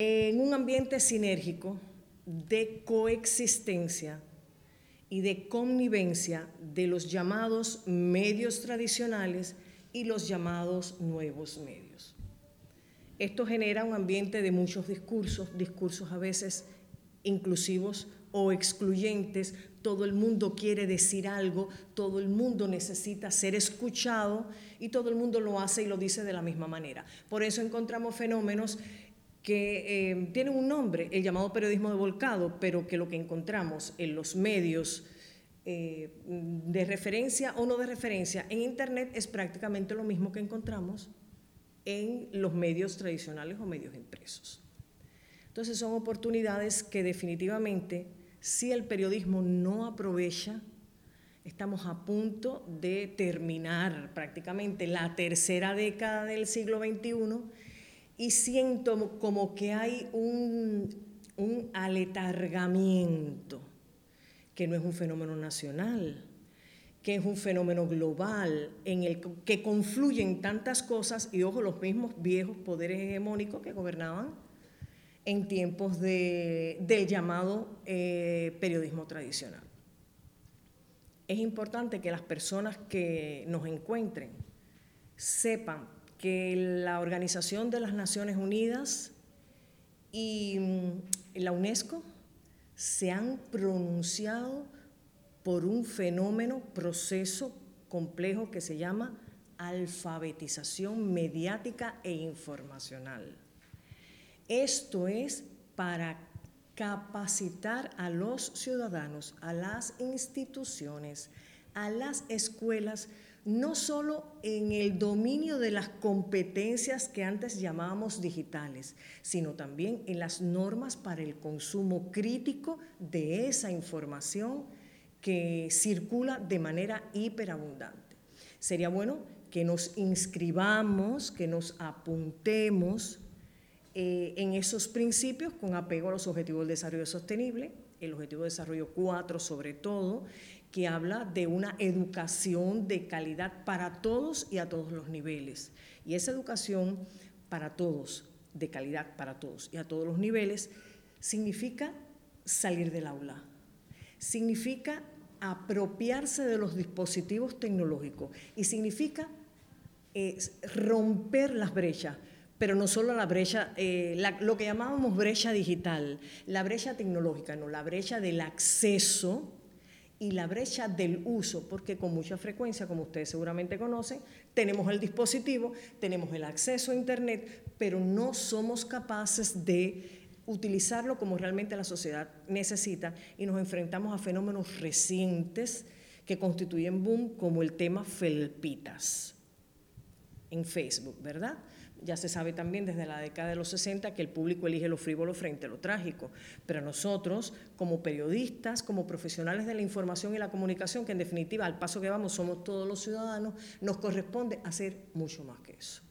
En un ambiente sinérgico de coexistencia y de connivencia de los llamados medios tradicionales y los llamados nuevos medios. Esto genera un ambiente de muchos discursos, discursos a veces inclusivos o excluyentes, todo el mundo quiere decir algo, todo el mundo necesita ser escuchado y todo el mundo lo hace y lo dice de la misma manera. Por eso encontramos fenómenos que eh, tienen un nombre, el llamado periodismo de volcado, pero que lo que encontramos en los medios eh, de referencia o no de referencia en Internet es prácticamente lo mismo que encontramos en los medios tradicionales o medios impresos. Entonces son oportunidades que definitivamente si el periodismo no aprovecha, estamos a punto de terminar prácticamente la tercera década del siglo XXI y siento como que hay un, aletargamiento, que no es un fenómeno nacional, que es un fenómeno global, en el que confluyen tantas cosas, y ojo, los mismos viejos poderes hegemónicos que gobernaban en tiempos de, del llamado eh, periodismo tradicional. Es importante que las personas que nos encuentren sepan que la Organización de las Naciones Unidas y mm, la UNESCO se han pronunciado por un fenómeno, proceso complejo que se llama alfabetización mediática e informacional. Esto es para capacitar a los ciudadanos, a las instituciones, a las escuelas, no solo en el dominio de las competencias que antes llamábamos digitales, sino también en las normas para el consumo crítico de esa información que circula de manera hiperabundante. Sería bueno que nos inscribamos, que nos apuntemos eh, en esos principios con apego a los objetivos del desarrollo sostenible, el objetivo de desarrollo 4 sobre todo, que habla de una educación de calidad para todos y a todos los niveles. Y esa educación para todos, de calidad para todos y a todos los niveles, significa salir del aula, significa apropiarse de los dispositivos tecnológicos y significa eh, romper las brechas pero no solo la brecha, eh, lo que llamábamos brecha digital, la brecha tecnológica, no, la brecha del acceso y la brecha del uso, porque con mucha frecuencia, como ustedes seguramente conocen, tenemos el dispositivo, tenemos el acceso a Internet, pero no somos capaces de utilizarlo como realmente la sociedad necesita y nos enfrentamos a fenómenos recientes que constituyen boom, como el tema felpitas en Facebook, ¿verdad? Ya se sabe también desde la década de los 60 que el público elige lo frívolo frente a lo trágico, pero nosotros, como periodistas, como profesionales de la información y la comunicación, que en definitiva al paso que vamos somos todos los ciudadanos, nos corresponde hacer mucho más que eso.